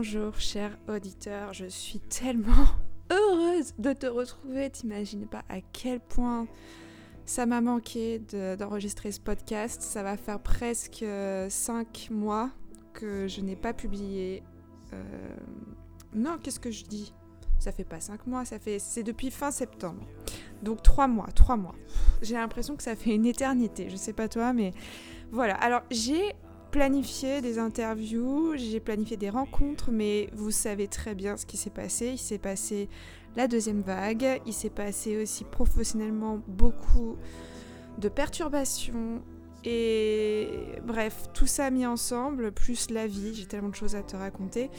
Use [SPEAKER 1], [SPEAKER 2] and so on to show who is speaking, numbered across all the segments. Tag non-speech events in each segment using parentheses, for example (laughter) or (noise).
[SPEAKER 1] Bonjour, cher auditeur, je suis tellement (laughs) heureuse de te retrouver. T'imagines pas à quel point ça m'a manqué d'enregistrer ce podcast. Ça va faire presque 5 euh, mois que je n'ai pas publié. Euh, non, qu'est-ce que je dis? Ça fait pas 5 mois, ça fait c'est depuis fin septembre. Donc 3 mois, 3 mois. J'ai l'impression que ça fait une éternité. Je sais pas toi, mais voilà. Alors j'ai planifié des interviews, j'ai planifié des rencontres, mais vous savez très bien ce qui s'est passé. Il s'est passé la deuxième vague, il s'est passé aussi professionnellement beaucoup de perturbations. Et bref, tout ça mis ensemble, plus la vie, j'ai tellement de choses à te raconter.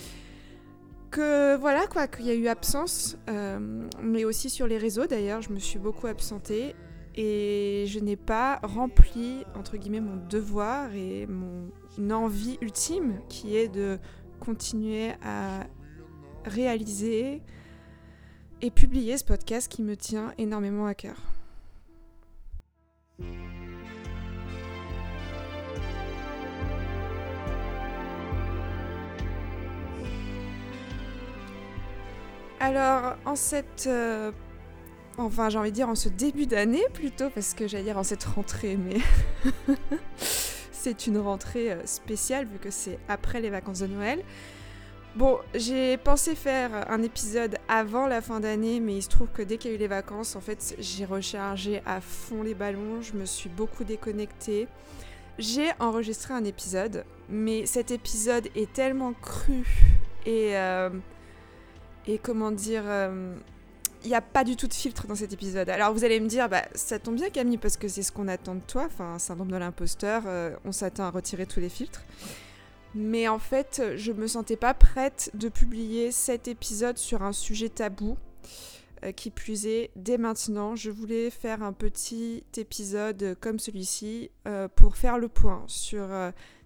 [SPEAKER 1] Que voilà quoi, qu'il y a eu absence, euh, mais aussi sur les réseaux d'ailleurs, je me suis beaucoup absentée et je n'ai pas rempli entre guillemets mon devoir et mon envie ultime qui est de continuer à réaliser et publier ce podcast qui me tient énormément à cœur. Alors, en cette euh, enfin j'ai envie de dire en ce début d'année plutôt, parce que j'allais dire en cette rentrée, mais (laughs) c'est une rentrée euh, spéciale vu que c'est après les vacances de Noël. Bon, j'ai pensé faire un épisode avant la fin d'année, mais il se trouve que dès qu'il y a eu les vacances, en fait, j'ai rechargé à fond les ballons, je me suis beaucoup déconnectée. J'ai enregistré un épisode, mais cet épisode est tellement cru et, euh, et comment dire, euh, il n'y a pas du tout de filtre dans cet épisode. Alors vous allez me dire, bah, ça tombe bien Camille, parce que c'est ce qu'on attend de toi, enfin, syndrome de l'imposteur, euh, on s'attend à retirer tous les filtres. Mais en fait, je me sentais pas prête de publier cet épisode sur un sujet tabou. Euh, qui est, dès maintenant, je voulais faire un petit épisode comme celui-ci euh, pour faire le point sur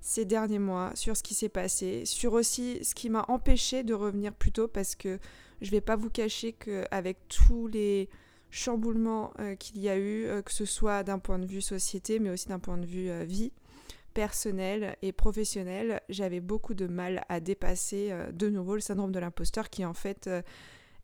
[SPEAKER 1] ces derniers mois, sur ce qui s'est passé, sur aussi ce qui m'a empêché de revenir plus tôt parce que je vais pas vous cacher qu'avec tous les chamboulements euh, qu'il y a eu, euh, que ce soit d'un point de vue société, mais aussi d'un point de vue euh, vie personnelle et professionnelle, j'avais beaucoup de mal à dépasser de nouveau le syndrome de l'imposteur qui en fait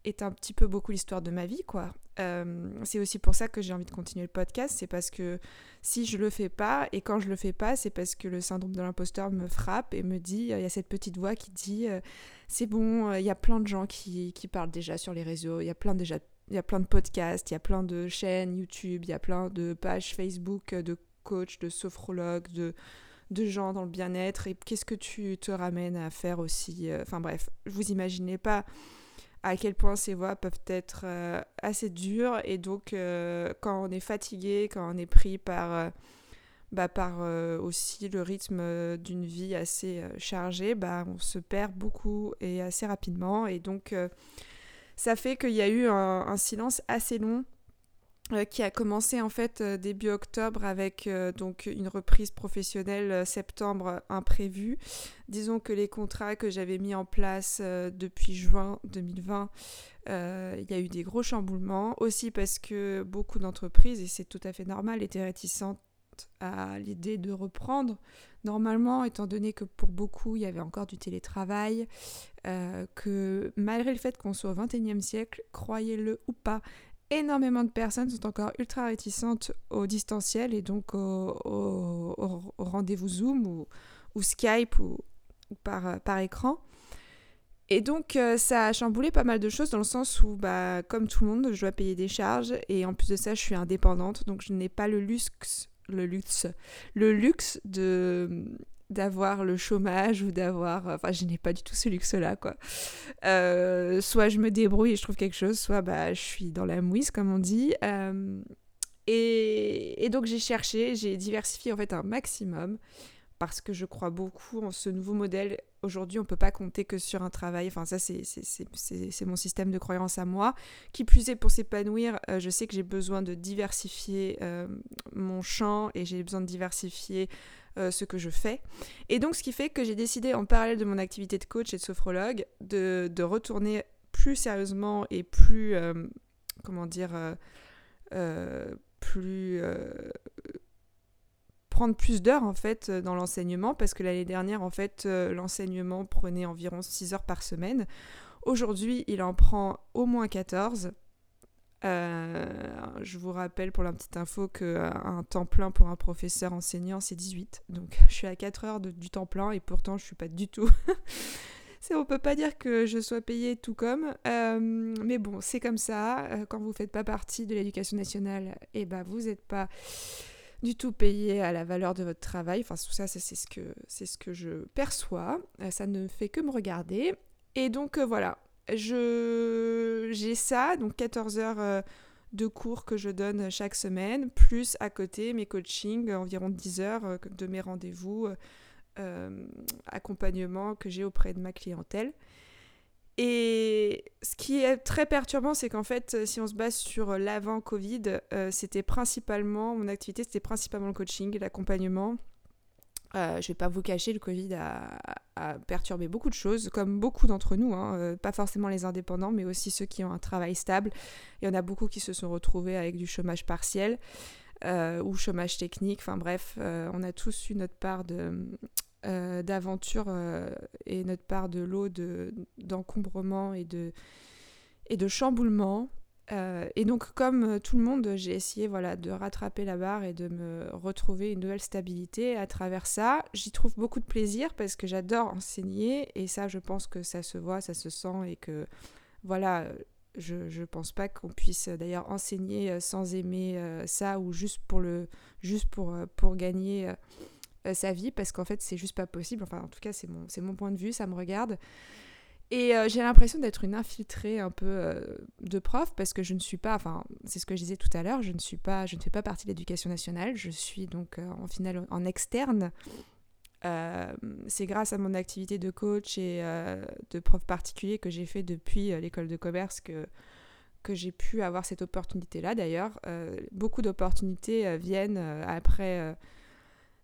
[SPEAKER 1] est un petit peu beaucoup l'histoire de ma vie, quoi. Euh, c'est aussi pour ça que j'ai envie de continuer le podcast, c'est parce que si je le fais pas, et quand je le fais pas, c'est parce que le syndrome de l'imposteur me frappe et me dit, il y a cette petite voix qui dit, euh, c'est bon, euh, il y a plein de gens qui, qui, parlent déjà sur les réseaux, il y a plein déjà... Y a de podcasts, il y a plein de chaînes YouTube, il y a plein de pages Facebook de coachs, de sophrologues, de, de gens dans le bien-être. Et qu'est-ce que tu te ramènes à faire aussi Enfin bref, vous imaginez pas à quel point ces voix peuvent être euh, assez dures et donc euh, quand on est fatigué, quand on est pris par, euh, bah, aussi le rythme d'une vie assez chargée, bah, on se perd beaucoup et assez rapidement et donc ça fait qu'il y a eu un silence assez long qui a commencé en fait euh, début octobre avec euh, donc une reprise professionnelle septembre imprévue. Disons que les contrats que j'avais mis en place depuis juin 2020, il y a eu des gros chamboulements. Aussi parce que beaucoup d'entreprises, et c'est tout à fait normal, étaient réticentes à l'idée de reprendre normalement, étant donné que pour beaucoup, il y avait encore du télétravail, que malgré le fait qu'on soit au XXIe siècle, croyez-le ou pas, énormément de personnes sont encore ultra réticentes au distanciel et donc au, rendez-vous Zoom ou, Skype ou, par, par écran. Et donc euh, ça a chamboulé pas mal de choses dans le sens où, bah, comme tout le monde, je dois payer des charges et en plus de ça, je suis indépendante, donc je n'ai pas le luxe, le luxe, le luxe de d'avoir le chômage ou d'avoir... Enfin, je n'ai pas du tout ce luxe-là, quoi. Euh, soit je me débrouille et je trouve quelque chose, soit bah, je suis dans la mouise, comme on dit. Euh, et, donc j'ai cherché, j'ai diversifié en fait un maximum parce que je crois beaucoup en ce nouveau modèle. Aujourd'hui, on ne peut pas compter que sur un travail. Enfin, ça, c'est mon système de croyance à moi. Qui plus est, pour s'épanouir, euh, je sais que j'ai besoin de diversifier mon champ et j'ai besoin de diversifier euh, ce que je fais. Et donc, ce qui fait que j'ai décidé, en parallèle de mon activité de coach et de sophrologue, de, de retourner plus sérieusement et plus, euh, comment dire, euh, plus prendre plus d'heures en fait dans l'enseignement parce que l'année dernière en fait l'enseignement prenait environ 6 heures par semaine. Aujourd'hui, il en prend au moins 14. Je vous rappelle pour la petite info qu'un temps plein pour un professeur enseignant, c'est 18. Donc (laughs) je suis à 4 heures du temps plein et pourtant je suis pas du tout (laughs) on peut pas dire que je sois payée tout comme, euh, mais bon, c'est comme ça. Euh, quand vous faites pas partie de l'éducation nationale, et eh ben vous n'êtes pas du tout payé à la valeur de votre travail. Enfin, tout ça, c'est ce que c'est ce que je perçois. Euh, ça ne fait que me regarder. Et donc voilà, je j'ai ça, donc 14 heures de cours que je donne chaque semaine, plus à côté mes coachings, environ 10 heures de mes rendez-vous euh, accompagnement que j'ai auprès de ma clientèle. Et ce qui est très perturbant, c'est qu'en fait, si on se base sur l'avant Covid, euh, c'était principalement, mon activité, c'était principalement le coaching, l'accompagnement. Euh, je vais pas vous cacher, le Covid a, perturbé beaucoup de choses, comme beaucoup d'entre nous, hein, euh, pas forcément les indépendants, mais aussi ceux qui ont un travail stable. Il y en a beaucoup qui se sont retrouvés avec du chômage partiel ou chômage technique. Enfin bref, on a tous eu notre part de, euh, d'aventure euh, et notre part de lot d'encombrement et, de, et de chamboulement. Euh, et donc, comme tout le monde, j'ai essayé voilà, de rattraper la barre et de me retrouver une nouvelle stabilité à travers ça. J'y trouve beaucoup de plaisir parce que j'adore enseigner et ça, je pense que ça se voit, ça se sent et que voilà, je ne pense pas qu'on puisse d'ailleurs enseigner sans aimer ça ou juste pour, le, juste pour, pour gagner euh, sa vie parce qu'en fait c'est juste pas possible. Enfin en tout cas c'est mon, c'est mon point de vue, ça me regarde. Et euh, j'ai l'impression d'être une infiltrée un peu euh, de prof parce que je ne suis pas, enfin c'est ce que je disais tout à l'heure, je ne suis pas, je ne fais pas partie de l'éducation nationale, je suis donc en finale en externe. c'est grâce à mon activité de coach et de prof particulier que j'ai fait depuis l'école de commerce que, que j'ai pu avoir cette opportunité-là. D'ailleurs, beaucoup d'opportunités viennent après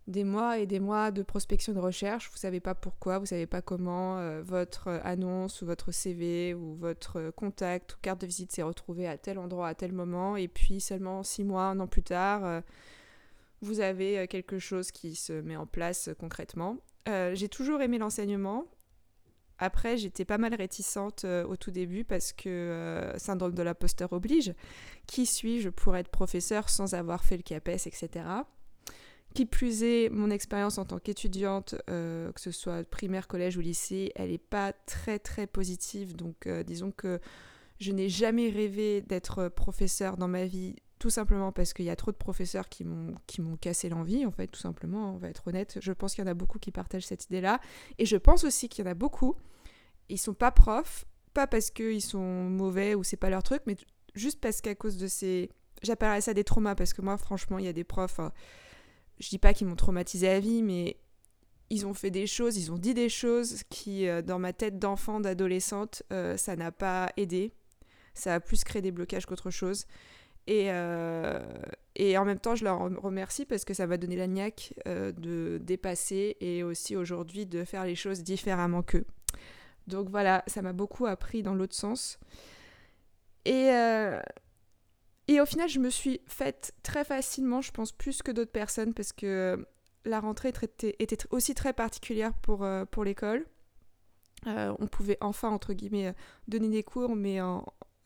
[SPEAKER 1] des mois et des mois de prospection de recherche, vous savez pas pourquoi, vous savez pas comment euh, votre annonce ou votre CV ou votre contact ou carte de visite s'est retrouvée à tel endroit à tel moment et puis seulement six mois, un an plus tard, euh, vous avez euh, quelque chose qui se met en place concrètement. j'ai toujours aimé l'enseignement. Après, j'étais pas mal réticente au tout début parce que syndrome de l'imposteur oblige. Qui suis-je pour être professeur sans avoir fait le CAPES, etc. Qui plus est, mon expérience en tant qu'étudiante, euh, que ce soit primaire, collège ou lycée, elle n'est pas très très positive. Donc euh, disons que je n'ai jamais rêvé d'être professeur dans ma vie, tout simplement parce qu'il y a trop de professeurs qui m'ont cassé l'envie, en fait, tout simplement, on va être honnête. Je pense qu'il y en a beaucoup qui partagent cette idée-là. Et je pense aussi qu'il y en a beaucoup, ils sont pas profs, pas parce qu'ils sont mauvais ou c'est pas leur truc, mais juste parce qu'à cause de ces... J'appellerais ça des traumas, parce que moi, franchement, il y a des profs... Hein, je dis pas qu'ils m'ont traumatisé à vie, mais ils ont fait des choses, ils ont dit des choses qui, euh, dans ma tête d'enfant, d'adolescente, euh, ça n'a pas aidé. Ça a plus créé des blocages qu'autre chose. Et, euh, en même temps, je leur remercie parce que ça m'a donné la niaque de dépasser et aussi aujourd'hui de faire les choses différemment qu'eux. Donc voilà, ça m'a beaucoup appris dans l'autre sens. Et, et au final, je me suis faite très facilement, je pense plus que d'autres personnes, parce que la rentrée était aussi très particulière pour, euh, pour l'école. Euh, on pouvait enfin, entre guillemets, donner des cours, mais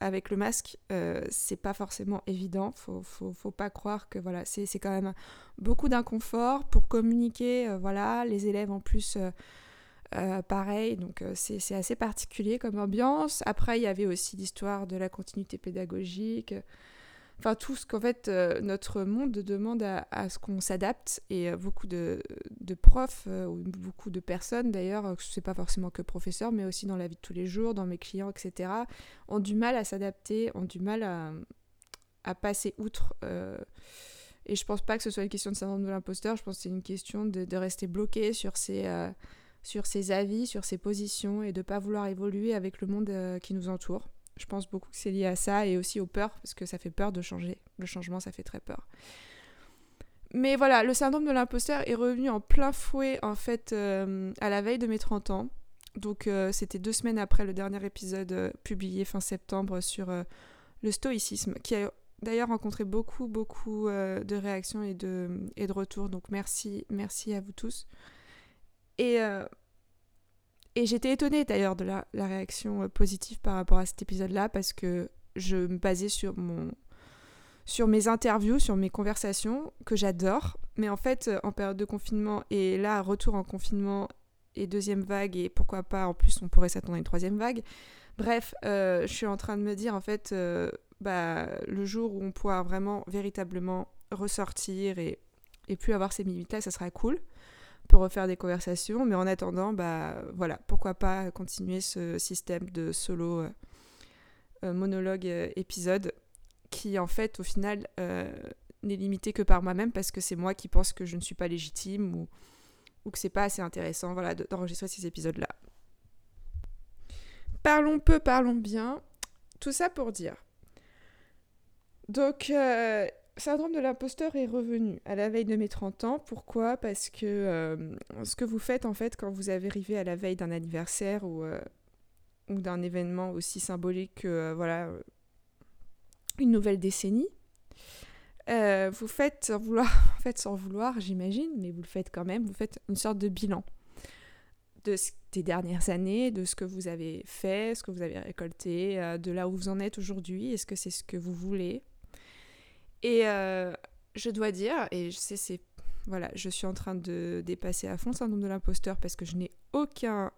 [SPEAKER 1] avec le masque, euh, c'est pas forcément évident. Faut, faut, faut, pas croire que voilà, c'est quand même beaucoup d'inconfort pour communiquer. voilà, les élèves en plus. pareil, donc c'est assez particulier comme ambiance. Après, il y avait aussi l'histoire de la continuité pédagogique, enfin tout ce qu'en fait euh, notre monde demande à, ce qu'on s'adapte et euh, beaucoup de, profs euh, ou beaucoup de personnes d'ailleurs, c'est pas forcément que professeurs mais aussi dans la vie de tous les jours, dans mes clients, etc., ont du mal à s'adapter, ont du mal à, passer outre. et je pense pas que ce soit une question de syndrome de l'imposteur, je pense que c'est une question de, rester bloqué sur ses, sur ses avis, sur ses positions et de pas vouloir évoluer avec le monde qui nous entoure. Je pense beaucoup que c'est lié à ça et aussi aux peurs, parce que ça fait peur de changer. Le changement, ça fait très peur. Mais voilà, le syndrome de l'imposteur est revenu en plein fouet, en fait, euh, à la veille de mes 30 ans. Donc, euh, c'était deux semaines après le dernier épisode euh, publié fin septembre sur le stoïcisme, qui a d'ailleurs rencontré beaucoup, beaucoup de réactions et de, et de retours. Donc merci, merci à vous tous. Et, et j'étais étonnée d'ailleurs de la, réaction positive par rapport à cet épisode-là parce que je me basais sur mon sur mes interviews, sur mes conversations que j'adore. Mais en fait, en période de confinement et là, retour en confinement et deuxième vague et pourquoi pas en plus on pourrait s'attendre à une troisième vague. Bref, euh, je suis en train de me dire en fait, euh, bah, le jour où on pourra vraiment véritablement ressortir et, et plus avoir ces limites là, ça sera cool pour refaire des conversations. Mais en attendant, bah voilà, pourquoi pas continuer ce système de solo euh, monologue épisode qui en fait au final n'est limité que par moi-même parce que c'est moi qui pense que je ne suis pas légitime ou que c'est pas assez intéressant voilà, d'enregistrer ces épisodes-là. Parlons peu, parlons bien. Tout ça pour dire. Donc, euh, syndrome de l'imposteur est revenu à la veille de mes 30 ans. Pourquoi? Parce que euh, ce que vous faites en fait quand vous arrivez à la veille d'un anniversaire ou, euh, d'un événement aussi symbolique que voilà, une nouvelle décennie, euh, vous faites sans vouloir, (laughs) en fait vouloir, j'imagine, mais vous le faites quand même, vous faites une sorte de bilan de des dernières années, de ce que vous avez fait, ce que vous avez récolté, euh, de là où vous en êtes aujourd'hui, est-ce que c'est ce que vous voulez? Et euh, je dois dire, et je sais, c'est voilà, je suis en train de dépasser à fond le syndrome de l'imposteur parce que je n'ai aucun.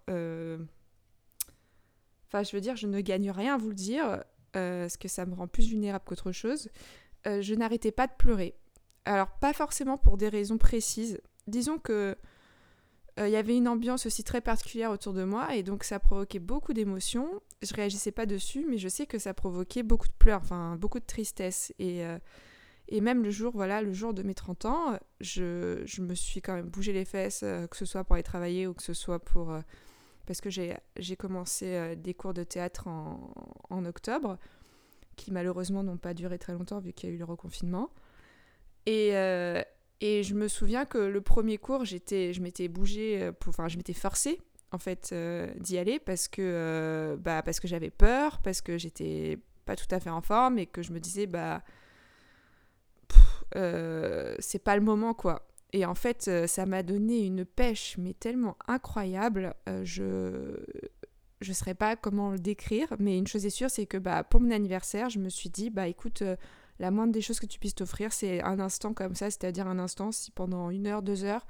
[SPEAKER 1] Enfin, je veux dire, je ne gagne rien à vous le dire, parce que ça me rend plus vulnérable qu'autre chose. Euh, je n'arrêtais pas de pleurer. Alors pas forcément pour des raisons précises. Disons que il euh, y avait une ambiance aussi très particulière autour de moi et donc ça provoquait beaucoup d'émotions. Je réagissais pas dessus, mais je sais que ça provoquait beaucoup de pleurs, enfin beaucoup de tristesse. Et, euh, et même le jour, voilà, le jour de mes 30 ans, je, me suis quand même bougé les fesses, que ce soit pour aller travailler ou que ce soit pour... parce que j'ai commencé des cours de théâtre en, octobre qui malheureusement n'ont pas duré très longtemps vu qu'il y a eu le reconfinement. Et, euh, et je me souviens que le premier cours, j'étais, je m'étais bougée, euh, enfin je m'étais forcée en fait euh, d'y aller parce que, bah, parce que j'avais peur, parce que j'étais pas tout à fait en forme et que je me disais bah c'est pas le moment quoi. Et en fait, ça m'a donné une pêche, mais tellement incroyable. je, je ne saurais pas comment le décrire, mais une chose est sûre, c'est que bah, pour mon anniversaire, je me suis dit, bah écoute, euh, la moindre des choses que tu puisses t'offrir, c'est un instant comme ça, c'est-à-dire un instant si pendant une heure, deux heures,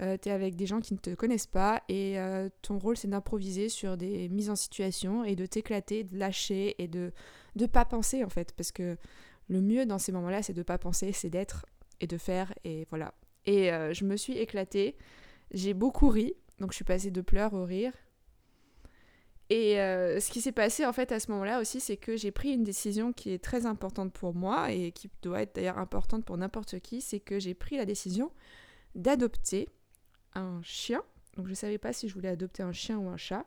[SPEAKER 1] euh, tu es avec des gens qui ne te connaissent pas et euh, ton rôle c'est d'improviser sur des mises en situation et de t'éclater, de lâcher et de ne pas penser en fait, parce que le mieux dans ces moments-là, c'est de ne pas penser, c'est d'être et de faire et voilà. Et je me suis éclatée, j'ai beaucoup ri, donc je suis passée de pleurs au rire, et euh, ce qui s'est passé en fait à ce moment-là aussi, c'est que j'ai pris une décision qui est très importante pour moi et qui doit être d'ailleurs importante pour n'importe qui, c'est que j'ai pris la décision d'adopter un chien. Donc je ne savais pas si je voulais adopter un chien ou un chat.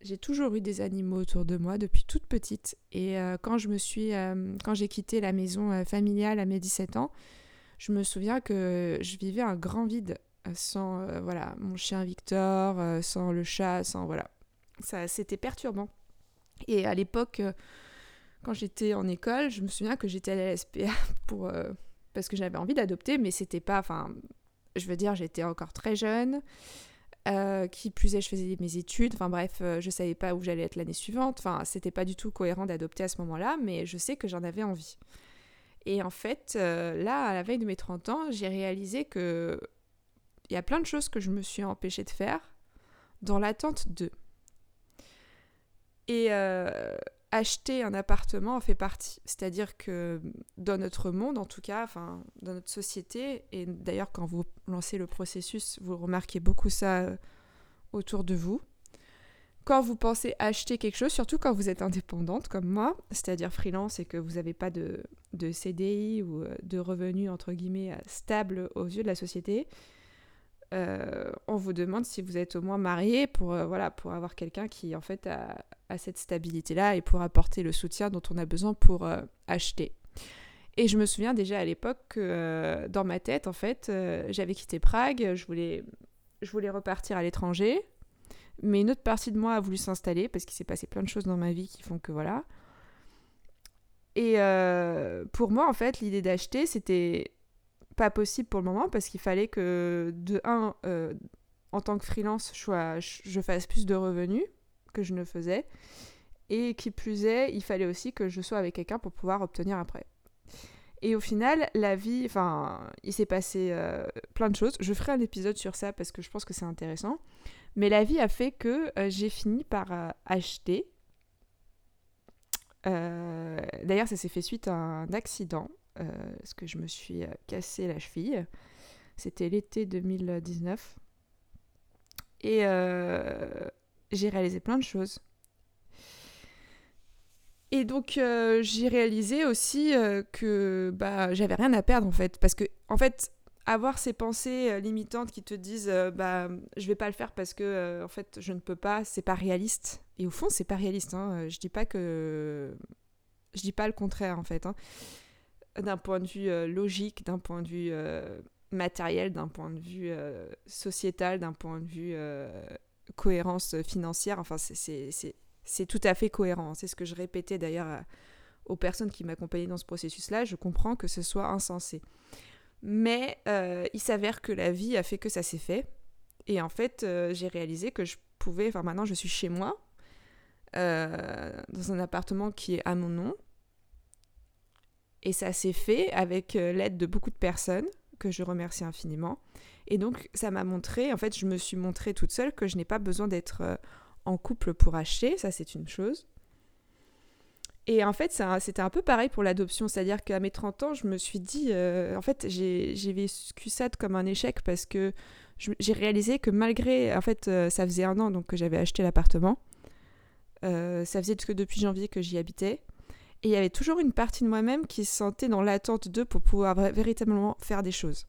[SPEAKER 1] J'ai toujours eu des animaux autour de moi depuis toute petite et euh, quand je me suis euh, quand j'ai quitté la maison familiale à mes 17 ans, je me souviens que je vivais un grand vide sans voilà, mon chien Victor, sans le chat, sans voilà, ça, c'était perturbant. Et à l'époque, euh, quand j'étais en école, je me souviens que j'étais allée à la SPA (laughs) pour, euh, parce que j'avais envie d'adopter, mais c'était pas. Enfin, je veux dire, j'étais encore très jeune. Euh, qui plus est, je faisais mes études. Enfin bref, je savais pas où j'allais être l'année suivante. Enfin, c'était pas du tout cohérent d'adopter à ce moment-là, mais je sais que j'en avais envie. Et en fait, là, à la veille de mes 30 ans, j'ai réalisé que il y a plein de choses que je me suis empêchée de faire dans l'attente de. Et euh, acheter un appartement en fait partie. C'est-à-dire que dans notre monde, en tout cas, enfin, dans notre société, et d'ailleurs quand vous lancez le processus, vous remarquez beaucoup ça euh, autour de vous. Quand vous pensez acheter quelque chose, surtout quand vous êtes indépendante comme moi, c'est-à-dire freelance et que vous n'avez pas de, de, CDI ou euh, de revenus entre guillemets stable aux yeux de la société, euh, on vous demande si vous êtes au moins marié pour, euh, voilà, pour avoir quelqu'un qui en fait a, cette stabilité-là et pour apporter le soutien dont on a besoin pour euh, acheter. Et je me souviens déjà à l'époque que dans ma tête, en fait, j'avais quitté Prague, je voulais, je voulais repartir à l'étranger, mais une autre partie de moi a voulu s'installer parce qu'il s'est passé plein de choses dans ma vie qui font que voilà. Et pour moi, en fait, l'idée d'acheter, c'était pas possible pour le moment parce qu'il fallait que, de un, en tant que freelance, je, fasse plus de revenus que je ne faisais. Et qui plus est, il fallait aussi que je sois avec quelqu'un pour pouvoir obtenir un prêt. Et au final, la vie, enfin, il s'est passé euh, plein de choses. Je ferai un épisode sur ça parce que je pense que c'est intéressant. Mais la vie a fait que euh, j'ai fini par euh, acheter. D'ailleurs, ça s'est fait suite à un accident, parce que je me suis cassé la cheville. C'était l'été 2019. Et j'ai réalisé plein de choses. Et donc euh, j'ai réalisé aussi euh, que bah j'avais rien à perdre en fait parce que en fait avoir ces pensées euh, limitantes qui te disent bah je vais pas le faire parce que en fait je ne peux pas c'est pas réaliste et au fond c'est pas réaliste hein. je dis pas que je dis pas le contraire en fait hein. D'un point de vue logique d'un point de vue matériel d'un point de vue sociétal d'un point de vue cohérence financière enfin c'est tout à fait cohérent. C'est ce que je répétais d'ailleurs aux personnes qui m'accompagnaient dans ce processus-là. Je comprends que ce soit insensé. Mais euh, il s'avère que la vie a fait que ça s'est fait. Et en fait, euh, j'ai réalisé que je pouvais. Enfin, maintenant, je suis chez moi, euh, dans un appartement qui est à mon nom. Et ça s'est fait avec l'aide de beaucoup de personnes, que je remercie infiniment. Et donc, ça m'a montré, en fait, je me suis montrée toute seule que je n'ai pas besoin d'être en couple pour acheter, ça c'est une chose. Et en fait, c'était un peu pareil pour l'adoption, c'est-à-dire qu'à mes 30 ans, je me suis dit, euh, en fait, j'ai vécu ça comme un échec parce que j'ai réalisé que malgré, en fait, euh, ça faisait un an donc que j'avais acheté l'appartement, euh, ça faisait que depuis janvier que j'y habitais, et il y avait toujours une partie de moi-même qui se sentait dans l'attente d'eux pour pouvoir véritablement faire des choses.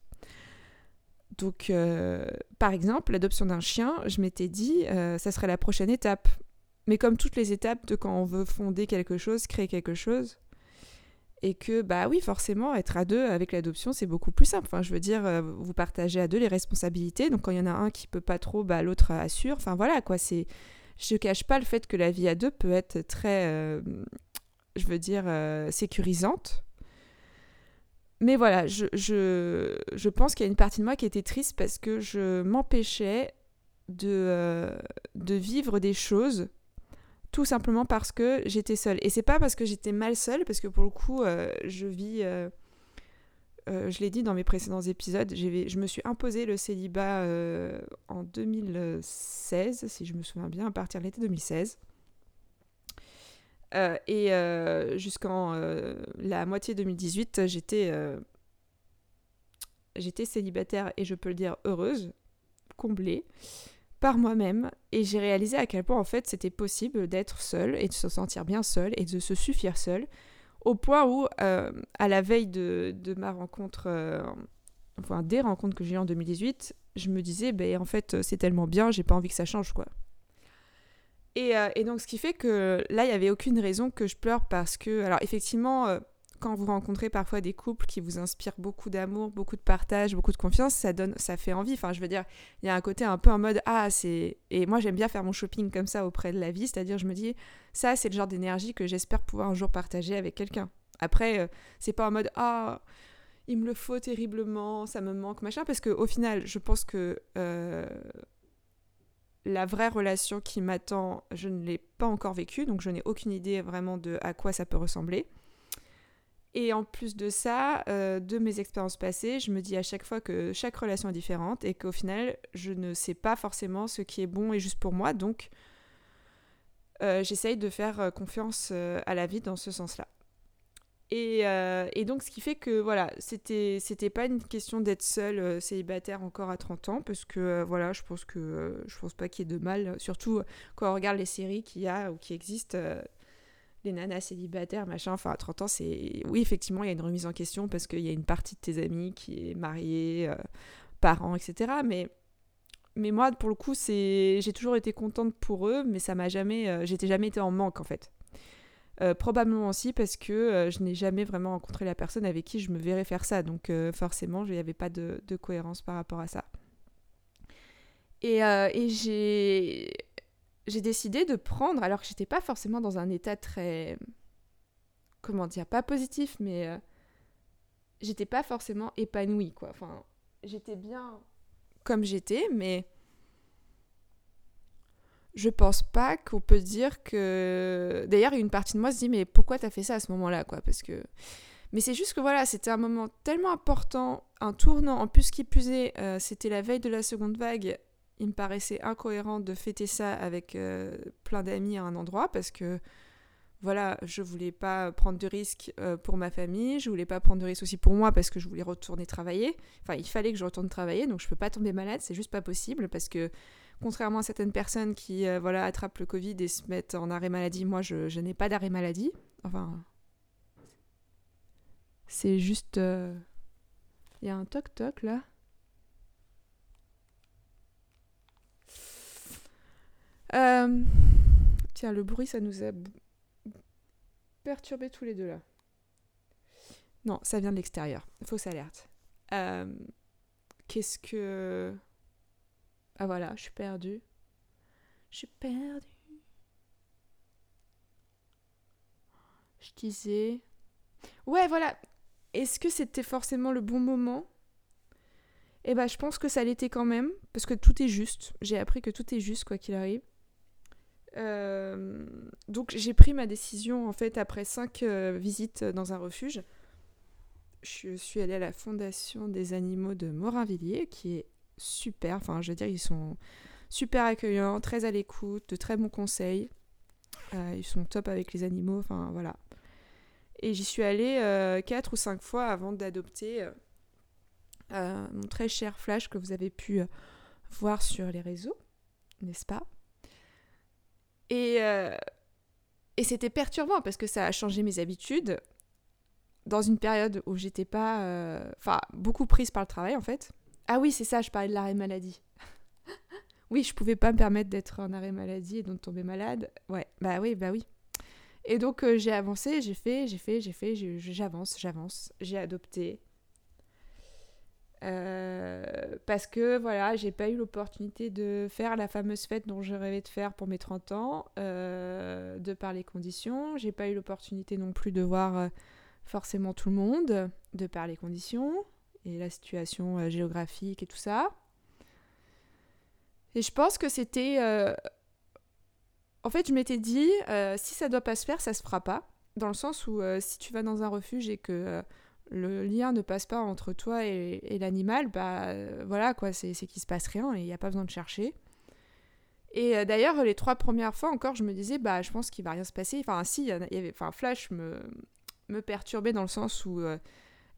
[SPEAKER 1] Donc, euh, par exemple, l'adoption d'un chien, je m'étais dit, euh, ça serait la prochaine étape. Mais comme toutes les étapes de quand on veut fonder quelque chose, créer quelque chose, et que, bah oui, forcément, être à deux avec l'adoption, c'est beaucoup plus simple. Enfin, je veux dire, euh, vous partagez à deux les responsabilités. Donc, quand il y en a un qui peut pas trop, bah, l'autre assure. Enfin, voilà, quoi. C'est, je ne cache pas le fait que la vie à deux peut être très, je veux dire, sécurisante mais voilà, je, je, pense qu'il y a une partie de moi qui était triste parce que je m'empêchais de, euh, de vivre des choses tout simplement parce que j'étais seule. Et c'est pas parce que j'étais mal seule, parce que pour le coup, euh, je vis. Euh, je l'ai dit dans mes précédents épisodes, je me suis imposé le célibat en 2016, si je me souviens bien, à partir de l'été 2016. Euh, et euh, jusqu'en euh, la moitié 2018, j'étais j'étais célibataire et je peux le dire heureuse, comblée par moi-même. Et j'ai réalisé à quel point en fait c'était possible d'être seule et de se sentir bien seule et de se suffire seule au point où à la veille de, de ma rencontre enfin des rencontres que j'ai eues en 2018 je me disais ben en fait c'est tellement bien j'ai pas envie que ça change quoi euh, et, donc, ce qui fait que là, il n'y avait aucune raison que je pleure parce que, alors effectivement, euh, quand vous rencontrez parfois des couples qui vous inspirent beaucoup d'amour, beaucoup de partage, beaucoup de confiance, ça donne, ça fait envie. Enfin, je veux dire, il y a un côté un peu en mode ah c'est et moi j'aime bien faire mon shopping comme ça auprès de la vie, c'est-à-dire je me dis ça c'est le genre d'énergie que j'espère pouvoir un jour partager avec quelqu'un. Après, euh, c'est pas en mode ah il me le faut terriblement, ça me manque machin, parce que au final, je pense que la vraie relation qui m'attend, je ne l'ai pas encore vécue, donc je n'ai aucune idée vraiment de à quoi ça peut ressembler. Et en plus de ça, euh, de mes expériences passées, je me dis à chaque fois que chaque relation est différente et qu'au final, je ne sais pas forcément ce qui est bon et juste pour moi. Donc, euh, j'essaye de faire euh, confiance à la vie dans ce sens-là. Euh, et, donc, ce qui fait que, voilà, c'était, c'était pas une question d'être seule euh, célibataire encore à 30 ans, parce que, euh, voilà, je pense que je pense pas qu'il y ait de mal, surtout quand on regarde les séries qu'il y a ou qui existent, les nanas célibataires, machin, enfin, à 30 ans, c'est. Oui, effectivement, il y a une remise en question parce qu'il y a une partie de tes amis qui est mariée, parents, etc. Mais. Mais moi, pour le coup, c'est, j'ai toujours été contente pour eux, mais ça m'a jamais, j'étais jamais été en manque en fait. Euh, probablement aussi parce que euh, je n'ai jamais vraiment rencontré la personne avec qui je me verrais faire ça. Donc euh, forcément, il n'y avait pas de, cohérence par rapport à ça. Et, j'ai décidé de prendre, alors que j'étais pas forcément dans un état très comment dire, pas positif, mais j'étais pas forcément épanouie, quoi. J'étais bien comme j'étais, mais je pense pas qu'on peut dire que. D'ailleurs, une partie de moi se dit, mais pourquoi t'as fait ça à ce moment-là, quoi Parce que. Mais c'est juste que voilà, c'était un moment tellement important, un tournant. En plus, qui plus est, euh, c'était la veille de la seconde vague. Il me paraissait incohérent de fêter ça avec euh, plein d'amis à un endroit parce que voilà, je voulais pas prendre de risques euh, pour ma famille, je voulais pas prendre de risques aussi pour moi parce que je voulais retourner travailler. Enfin, il fallait que je retourne travailler, donc je peux pas tomber malade, c'est juste pas possible parce que contrairement à certaines personnes qui euh, voilà attrapent le Covid et se mettent en arrêt maladie, moi je, n'ai pas d'arrêt maladie. Enfin, c'est juste, euh, il y a un toc toc là. Tiens, le bruit, ça nous a perturbés tous les deux là. Non, ça vient de l'extérieur. Fausse alerte. Euh, qu'est-ce que. Ah voilà, je suis perdue. Je suis perdue. Je disais. Ouais, voilà. Est-ce que c'était forcément le bon moment? Eh ben, je pense que ça l'était quand même, parce que tout est juste. J'ai appris que tout est juste, quoi qu'il arrive. Euh, donc j'ai pris ma décision en fait après cinq euh, visites dans un refuge. Je suis allée à la Fondation des animaux de Morinvilliers qui est super. Enfin, je veux dire, ils sont super accueillants, très à l'écoute, de très bons conseils. Euh, ils sont top avec les animaux. Enfin, voilà. Et j'y suis allée quatre ou cinq fois avant d'adopter mon très cher Flash que vous avez pu voir sur les réseaux, n'est-ce pas? Et, euh, et c'était perturbant parce que ça a changé mes habitudes dans une période où j'étais pas. Euh, enfin, beaucoup prise par le travail en fait. Ah oui, c'est ça, je parlais de l'arrêt maladie. (laughs) oui, je pouvais pas me permettre d'être en arrêt maladie et de tomber malade. Ouais, bah oui, bah oui. Et donc euh, j'ai avancé, j'ai fait, j'ai fait, j'ai fait, j'avance, j'avance. J'ai adopté. Euh, parce que voilà, j'ai pas eu l'opportunité de faire la fameuse fête dont je rêvais de faire pour mes 30 ans, euh, de par les conditions. J'ai pas eu l'opportunité non plus de voir forcément tout le monde, de par les conditions et la situation géographique et tout ça. Et je pense que c'était. En fait, je m'étais dit, si ça doit pas se faire, ça se fera pas. Dans le sens où si tu vas dans un refuge et que le lien ne passe pas entre toi et, l'animal, bah euh, voilà quoi, c'est qu'il se passe rien et il n'y a pas besoin de chercher. Et euh, d'ailleurs, les trois premières fois encore, je me disais, bah je pense qu'il va rien se passer. Enfin, si, y avait, enfin, Flash me, me perturbait dans le sens où euh,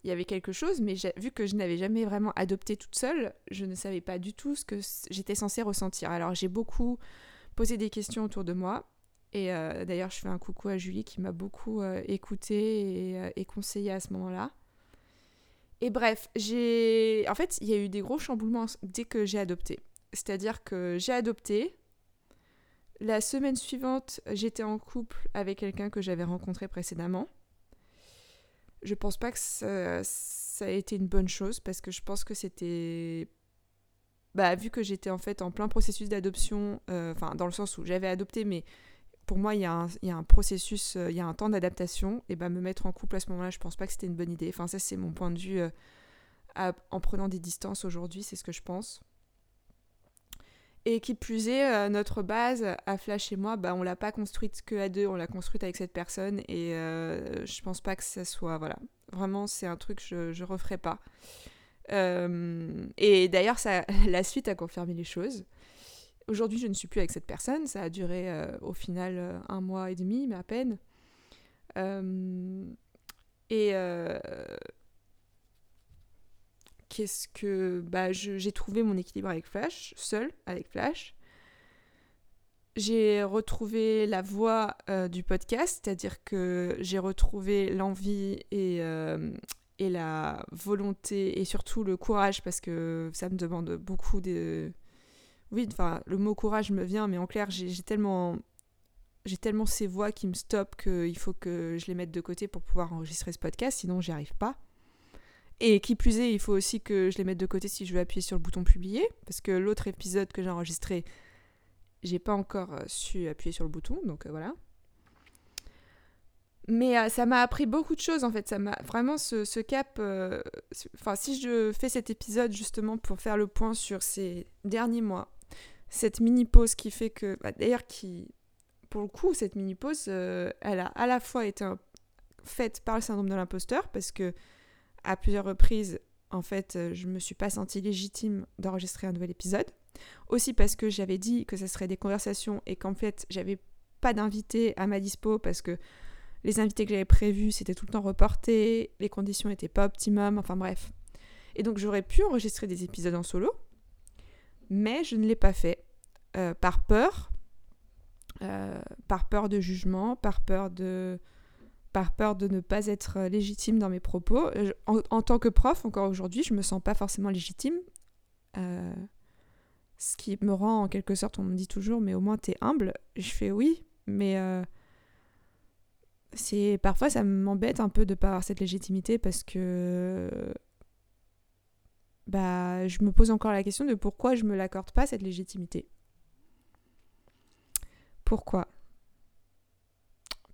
[SPEAKER 1] il y avait quelque chose, mais vu que je n'avais jamais vraiment adopté toute seule, je ne savais pas du tout ce que j'étais censée ressentir. Alors j'ai beaucoup posé des questions autour de moi. Et d'ailleurs, je fais un coucou à Julie qui m'a beaucoup écouté et, et conseillé à ce moment-là. Et bref, j'ai. En fait, il y a eu des gros chamboulements dès que j'ai adopté. C'est-à-dire que j'ai adopté. La semaine suivante, j'étais en couple avec quelqu'un que j'avais rencontré précédemment. Je pense pas que ça, a été une bonne chose parce que je pense que c'était. Bah, vu que j'étais en fait en plein processus d'adoption, euh, enfin, dans le sens où j'avais adopté, mais pour moi, il y, a un, processus, euh, il y a un temps d'adaptation. Et ben, me mettre en couple à ce moment-là, je pense pas que c'était une bonne idée. Enfin, ça, c'est mon point de vue euh, en prenant des distances aujourd'hui, c'est ce que je pense. Et qui plus est, euh, notre base à Flash et moi, bah, on l'a pas construite que à deux, on l'a construite avec cette personne. Et je pense pas que ça soit. Voilà. Vraiment, c'est un truc que je, je referai pas. et d'ailleurs, (laughs) la suite a confirmé les choses. Aujourd'hui, je ne suis plus avec cette personne. Ça a duré euh, au final euh, un mois et demi, mais à peine. Euh, et qu'est-ce que. Bah, j'ai trouvé mon équilibre avec Flash, seul avec Flash. J'ai retrouvé la voix du podcast, c'est-à-dire que j'ai retrouvé l'envie et, et la volonté et surtout le courage parce que ça me demande beaucoup de oui, enfin, le mot courage me vient, mais en clair, j'ai tellement j'ai tellement ces voix qui me stoppent qu'il faut que je les mette de côté pour pouvoir enregistrer ce podcast, sinon j'y arrive pas. Et qui plus est, il faut aussi que je les mette de côté si je veux appuyer sur le bouton publier, parce que l'autre épisode que j'ai enregistré, j'ai pas encore euh, su appuyer sur le bouton, donc euh, voilà. Mais euh, ça m'a appris beaucoup de choses en fait. Ça m'a vraiment ce, cap. Enfin, si je fais cet épisode justement pour faire le point sur ces derniers mois, cette mini pause qui fait que, bah, d'ailleurs, qui, pour le coup, cette mini pause, elle a à la fois été faite par le syndrome de l'imposteur parce que à plusieurs reprises, en fait, je me suis pas sentie légitime d'enregistrer un nouvel épisode. Aussi parce que j'avais dit que ce serait des conversations et qu'en fait, j'avais pas d'invité à ma dispo parce que les invités que j'avais prévus, c'était tout le temps reporté, les conditions n'étaient pas optimum, enfin bref. Et donc j'aurais pu enregistrer des épisodes en solo, mais je ne l'ai pas fait euh, par peur, euh, par peur de jugement, par peur de, par peur de ne pas être légitime dans mes propos. En, tant que prof, encore aujourd'hui, je me sens pas forcément légitime. Euh, ce qui me rend en quelque sorte, on me dit toujours, mais au moins tu es humble. Je fais oui, mais parfois ça m'embête un peu de pas avoir cette légitimité parce que bah je me pose encore la question de pourquoi je me l'accorde pas cette légitimité. Pourquoi?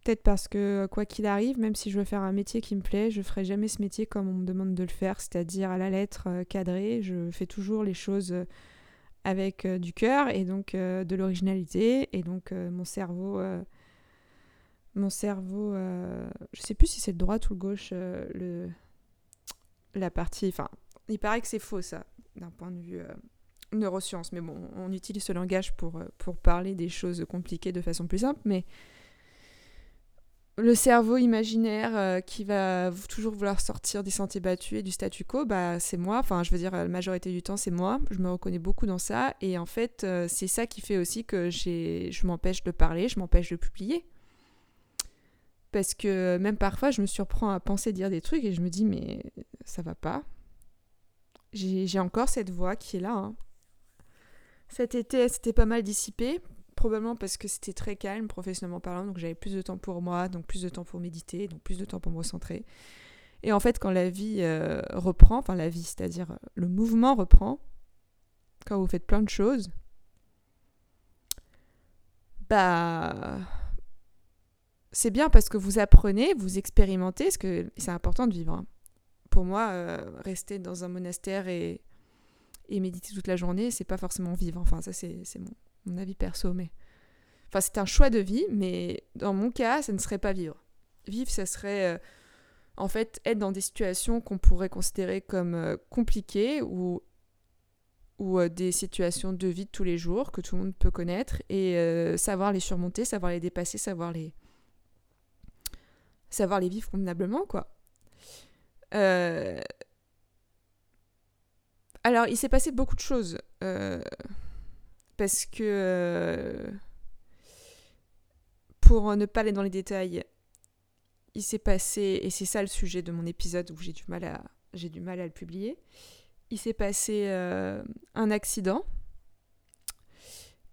[SPEAKER 1] Peut-être parce que quoi qu'il arrive, même si je veux faire un métier qui me plaît, je ferai jamais ce métier comme on me demande de le faire, c'est-à-dire à la lettre euh, cadrée. Je fais toujours les choses euh, avec euh, du cœur et donc de l'originalité et donc mon cerveau mon cerveau, euh, je sais plus si c'est le droite ou le gauche, euh, la partie. Enfin, il paraît que c'est faux ça, d'un point de vue euh, neurosciences. Mais bon, on utilise ce langage pour, pour parler des choses compliquées de façon plus simple. Mais le cerveau imaginaire qui va toujours vouloir sortir des sentiers battus et du statu quo, bah, c'est moi. Enfin, je veux dire, la majorité du temps, c'est moi. Je me reconnais beaucoup dans ça. Et en fait, c'est ça qui fait aussi que je m'empêche de parler, je m'empêche de publier. Parce que même parfois, je me surprends à penser dire des trucs et je me dis, mais ça va pas. J'ai encore cette voix qui est là. Hein. Cet été, c'était pas mal dissipé, probablement parce que c'était très calme professionnellement parlant, donc j'avais plus de temps pour moi, donc plus de temps pour méditer, donc plus de temps pour me recentrer. Et en fait, quand la vie euh, reprend, enfin la vie, c'est-à-dire euh, le mouvement reprend, quand vous faites plein de choses, bah c'est bien parce que vous apprenez, vous expérimentez, parce que c'est important de vivre. Hein. Pour moi, euh, rester dans un monastère et, et méditer toute la journée, c'est pas forcément vivre. Enfin, ça, c'est mon, avis perso. Mais... Enfin, c'est un choix de vie, mais dans mon cas, ça ne serait pas vivre. Vivre, ça serait euh, en fait être dans des situations qu'on pourrait considérer comme euh, compliquées ou, ou des situations de vie de tous les jours que tout le monde peut connaître et savoir les surmonter, savoir les dépasser, savoir les, savoir les vivre convenablement, quoi. Euh, alors, il s'est passé beaucoup de choses. Euh, parce que. Euh, pour ne pas aller dans les détails, il s'est passé, et c'est ça le sujet de mon épisode où j'ai du mal à, le publier. Il s'est passé un accident.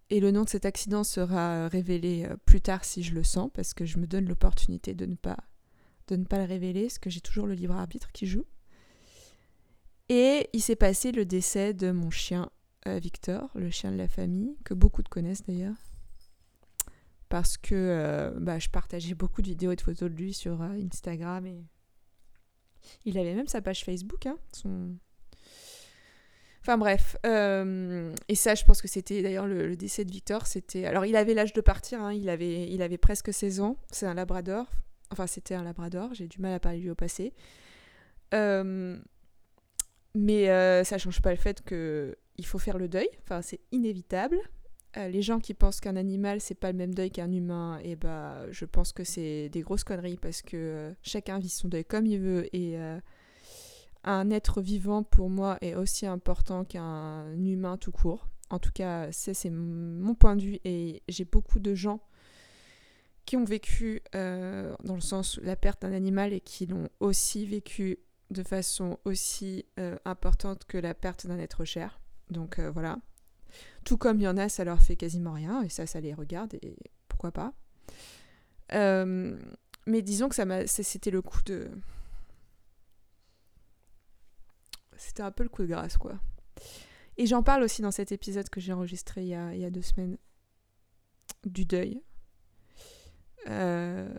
[SPEAKER 1] Et le nom de cet accident sera révélé plus tard si je le sens, parce que je me donne l'opportunité de ne pas de ne pas le révéler, parce que j'ai toujours le libre arbitre qui joue. Et il s'est passé le décès de mon chien euh, Victor, le chien de la famille, que beaucoup de connaissent d'ailleurs. Parce que euh, bah, je partageais beaucoup de vidéos et de photos de lui sur euh, Instagram. Et... Il avait même sa page Facebook. Hein, son... Enfin bref. et ça, je pense que c'était d'ailleurs le, décès de Victor. C'était Alors il avait l'âge de partir. Hein, il, avait, il avait presque 16 ans. C'est un labrador. Enfin, c'était un labrador, j'ai du mal à parler lui au passé. Euh, mais euh, ça change pas le fait que il faut faire le deuil. Enfin, c'est inévitable. Euh, les gens qui pensent qu'un animal c'est pas le même deuil qu'un humain, et eh bah, je pense que c'est des grosses conneries parce que chacun vit son deuil comme il veut et un être vivant pour moi est aussi important qu'un humain tout court. En tout cas, c'est mon point de vue et j'ai beaucoup de gens qui ont vécu euh, dans le sens la perte d'un animal et qui l'ont aussi vécu de façon aussi euh, importante que la perte d'un être cher. Donc euh, voilà. Tout comme il y en a, ça leur fait quasiment rien, et ça, ça les regarde, et pourquoi pas. Euh, mais disons que ça m'a, c'était le coup de. C'était un peu le coup de grâce, quoi. Et j'en parle aussi dans cet épisode que j'ai enregistré il y, a, il deux semaines du deuil. Euh,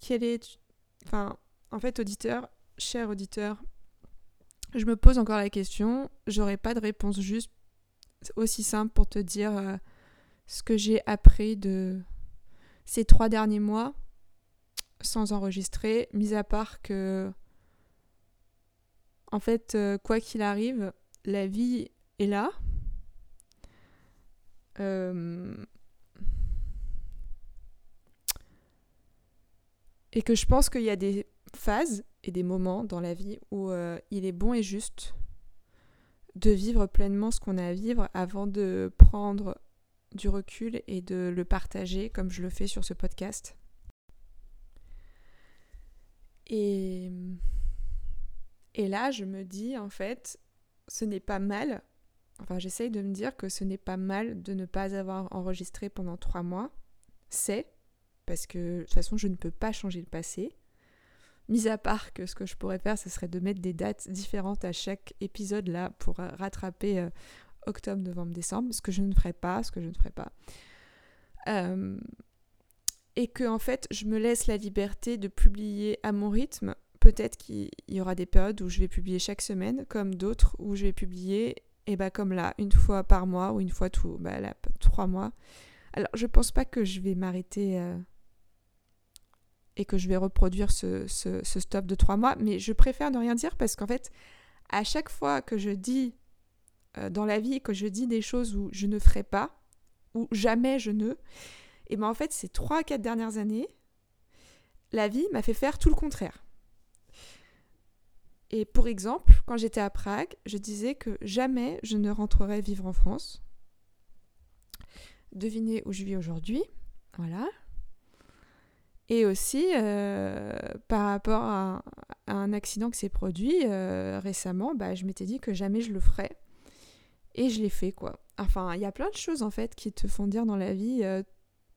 [SPEAKER 1] quel est. Enfin, en fait, auditeur, cher auditeur, je me pose encore la question, j'aurais pas de réponse juste aussi simple pour te dire euh, ce que j'ai appris de ces trois derniers mois sans enregistrer, mis à part que, en fait, euh, quoi qu'il arrive, la vie est là. Euh, et que je pense qu'il y a des phases et des moments dans la vie où euh, il est bon et juste de vivre pleinement ce qu'on a à vivre avant de prendre du recul et de le partager comme je le fais sur ce podcast. Et, et là, je me dis, en fait, ce n'est pas mal. Enfin, j'essaye de me dire que ce n'est pas mal de ne pas avoir enregistré pendant trois mois. C'est, parce que de toute façon, je ne peux pas changer le passé. Mis à part que ce que je pourrais faire, ce serait de mettre des dates différentes à chaque épisode là pour rattraper euh, octobre, novembre, décembre, ce que je ne ferai pas, ce que je ne ferai pas. Euh, et que en fait je me laisse la liberté de publier à mon rythme. Peut-être qu'il y aura des périodes où je vais publier chaque semaine, comme d'autres où je vais publier, et bah comme là, une fois par mois ou une fois tous bah trois mois. Alors je pense pas que je vais m'arrêter euh, et que je vais reproduire ce, stop de trois mois, mais je préfère ne rien dire parce qu'en fait, à chaque fois que je dis euh, dans la vie, que je dis des choses où je ne ferai pas, ou jamais je ne, et bien en fait, ces 3-4 dernières années, la vie m'a fait faire tout le contraire. Et pour exemple, quand j'étais à Prague, je disais que jamais je ne rentrerai vivre en France. Devinez où je vis aujourd'hui. Voilà. Et aussi, euh, par rapport à, un accident qui s'est produit euh, récemment, bah, je m'étais dit que jamais je le ferais. Et je l'ai fait, quoi. Enfin, il y a plein de choses, en fait, qui te font dire dans la vie, euh,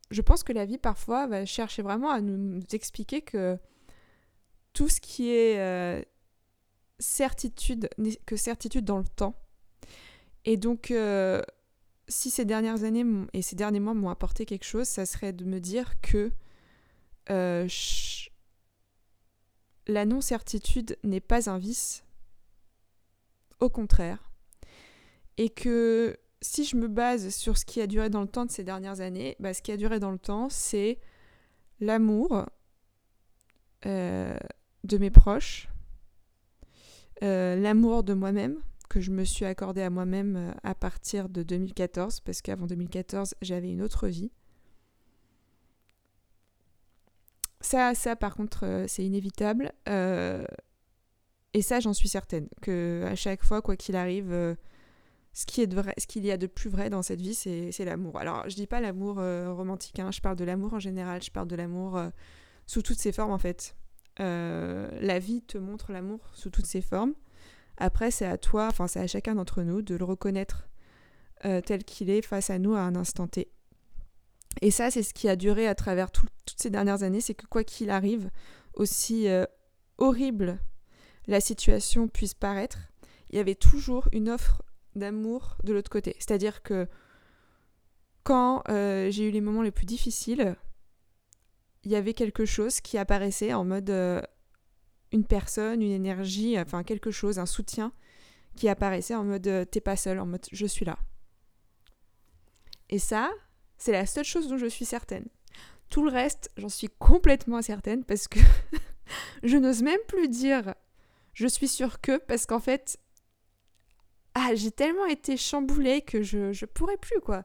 [SPEAKER 1] je pense que la vie parfois va chercher vraiment à nous, expliquer que tout ce qui est certitude que certitude dans le temps. Et donc, si ces dernières années et ces derniers mois m'ont apporté quelque chose, ça serait de me dire que euh, la non-certitude n'est pas un vice, au contraire, et que si je me base sur ce qui a duré dans le temps de ces dernières années, bah, ce qui a duré dans le temps, c'est l'amour euh, de mes proches, euh, l'amour de moi-même que je me suis accordé à moi-même à partir de 2014, parce qu'avant 2014, j'avais une autre vie. Ça, ça par contre, c'est inévitable. et ça, j'en suis certaine, que à chaque fois, quoi qu'il arrive, ce qui est vrai, ce qu'il y a de plus vrai dans cette vie, c'est l'amour. Alors, je dis pas l'amour euh, romantique, hein, je parle de l'amour en général, je parle de l'amour euh, sous toutes ses formes en fait. Euh, la vie te montre l'amour sous toutes ses formes. Après, c'est à toi, enfin, c'est à chacun d'entre nous de le reconnaître tel qu'il est face à nous à un instant T. Et ça, c'est ce qui a duré à travers toutes ces dernières années, c'est que quoi qu'il arrive, aussi horrible la situation puisse paraître, il y avait toujours une offre d'amour de l'autre côté. C'est-à-dire que quand euh, j'ai eu les moments les plus difficiles, il y avait quelque chose qui apparaissait en mode euh, une personne, une énergie, enfin quelque chose, un soutien qui apparaissait en mode euh, t'es pas seul, en mode je suis là. Et ça, c'est la seule chose dont je suis certaine. Tout le reste, j'en suis complètement incertaine parce que (laughs) je n'ose même plus dire je suis sûre que parce qu'en fait, ah, j'ai tellement été chamboulée que je, je pourrais plus, quoi.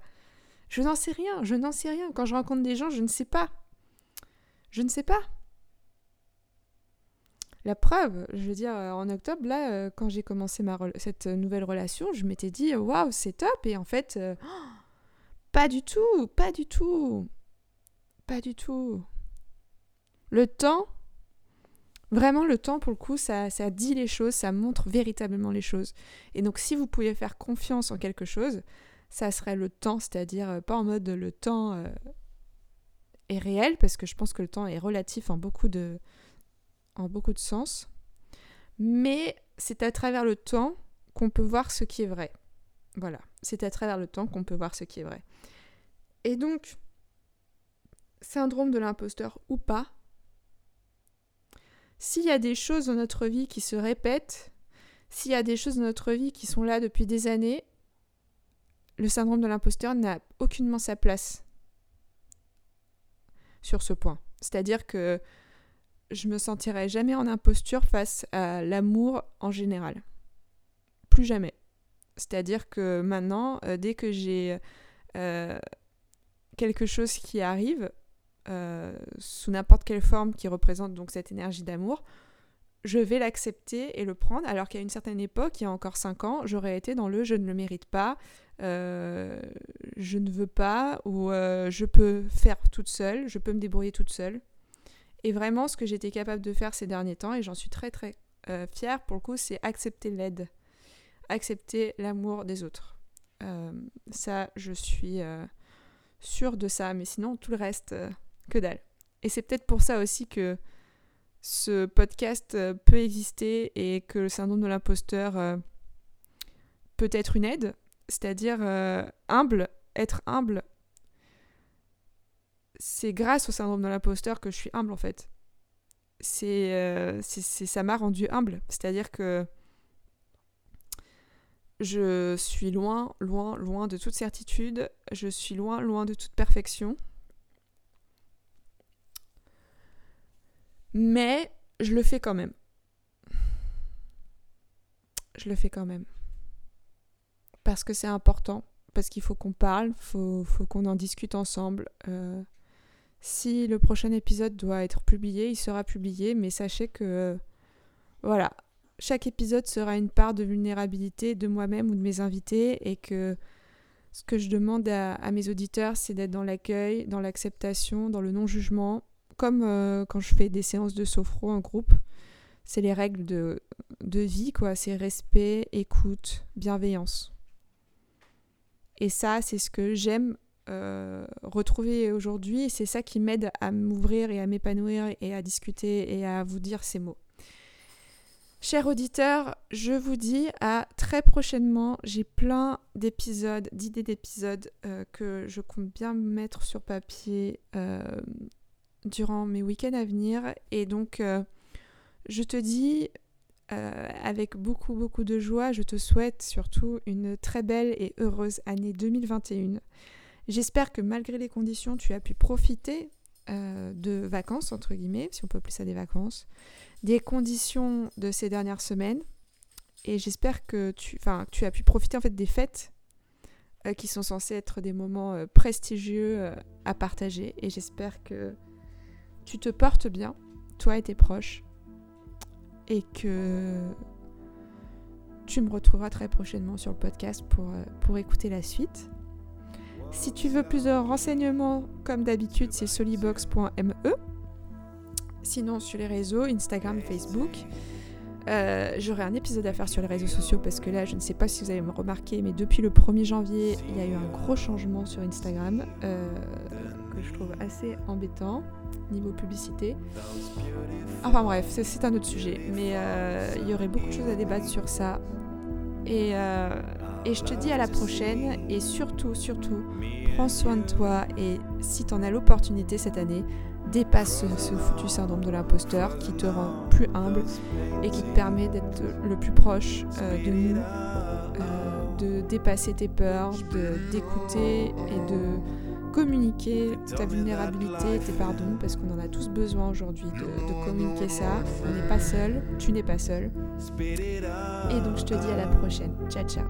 [SPEAKER 1] Je n'en sais rien, je n'en sais rien. Quand je rencontre des gens, je ne sais pas. Je ne sais pas. La preuve, je veux dire, en octobre, là, euh, quand j'ai commencé cette nouvelle relation, je m'étais dit, waouh, c'est top. Et en fait, euh, pas du tout, pas du tout. Pas du tout. Le temps Vraiment, le temps, pour le coup, ça, dit les choses, ça montre véritablement les choses. Et donc, si vous pouviez faire confiance en quelque chose, ça serait le temps, c'est-à-dire euh, pas en mode le temps euh, est réel, parce que je pense que le temps est relatif en beaucoup de, en beaucoup de sens, mais c'est à travers le temps qu'on peut voir ce qui est vrai. Voilà, c'est à travers le temps qu'on peut voir ce qui est vrai. Et donc, syndrome de l'imposteur ou pas, s'il y a des choses dans notre vie qui se répètent, s'il y a des choses dans notre vie qui sont là depuis des années, le syndrome de l'imposteur n'a aucunement sa place sur ce point. C'est-à-dire que je me sentirai jamais en imposture face à l'amour en général. Plus jamais. C'est-à-dire que maintenant, euh, dès que j'ai euh, quelque chose qui arrive, euh, sous n'importe quelle forme qui représente donc cette énergie d'amour, je vais l'accepter et le prendre, alors qu'à une certaine époque, il y a encore 5 ans, j'aurais été dans le je ne le mérite pas, je ne veux pas, ou je peux faire toute seule, je peux me débrouiller toute seule. Et vraiment, ce que j'étais capable de faire ces derniers temps, et j'en suis très très fière pour le coup, c'est accepter l'aide accepter l'amour des autres. Euh, ça, je suis euh, sûre de ça, mais sinon, tout le reste, euh, que dalle. Et c'est peut-être pour ça aussi que ce podcast peut exister et que le syndrome de l'imposteur peut être une aide, c'est-à-dire humble, être humble. C'est grâce au syndrome de l'imposteur que je suis humble en fait. C'est, ça m'a rendu humble, c'est-à-dire que je suis loin, loin, loin de toute certitude. Je suis loin, loin de toute perfection. Mais je le fais quand même. Je le fais quand même. Parce que c'est important. Parce qu'il faut qu'on parle, faut, faut qu'on en discute ensemble. Euh, si le prochain épisode doit être publié, il sera publié, mais sachez que voilà, chaque épisode sera une part de vulnérabilité de moi-même ou de mes invités et que ce que je demande à, mes auditeurs, c'est d'être dans l'accueil, dans l'acceptation, dans le non-jugement, comme euh, quand je fais des séances de sophro en groupe. C'est les règles de, vie, quoi. C'est respect, écoute, bienveillance. Et ça, c'est ce que j'aime euh, retrouver aujourd'hui. C'est ça qui m'aide à m'ouvrir et à m'épanouir et à discuter et à vous dire ces mots. Chers auditeurs, je vous dis à très prochainement. J'ai plein d'épisodes, d'idées d'épisodes euh, que je compte bien mettre sur papier euh, durant mes week-ends à venir. Et donc, euh, je te dis avec beaucoup, beaucoup de joie, je te souhaite surtout une très belle et heureuse année 2021. J'espère que malgré les conditions, tu as pu profiter de vacances, entre guillemets, si on peut appeler ça des vacances des conditions de ces dernières semaines. Et j'espère que tu, tu as pu profiter en fait des fêtes euh, qui sont censées être des moments euh, prestigieux euh, à partager. Et j'espère que tu te portes bien, toi et tes proches, et que tu me retrouveras très prochainement sur le podcast pour, pour écouter la suite. Si tu veux plus de renseignements, comme d'habitude, c'est solibox.me. Sinon, sur les réseaux, Instagram, Facebook. Euh, j'aurai un épisode à faire sur les réseaux sociaux parce que là, je ne sais pas si vous avez remarqué, mais depuis le 1er janvier, il y a eu un gros changement sur Instagram euh, que je trouve assez embêtant niveau publicité. Enfin bref, c'est un autre sujet, mais euh, il y aurait beaucoup de choses à débattre sur ça. Et, et je te dis à la prochaine. Et surtout, surtout, prends soin de toi. Et si tu en as l'opportunité cette année, dépasse ce, foutu syndrome de l'imposteur qui te rend plus humble et qui te permet d'être le plus proche euh, de nous, euh, de dépasser tes peurs, d'écouter et de communiquer ta vulnérabilité, tes pardons, parce qu'on en a tous besoin aujourd'hui de, communiquer ça. On n'est pas seul, tu n'es pas seul. Et donc je te dis à la prochaine. Ciao ciao.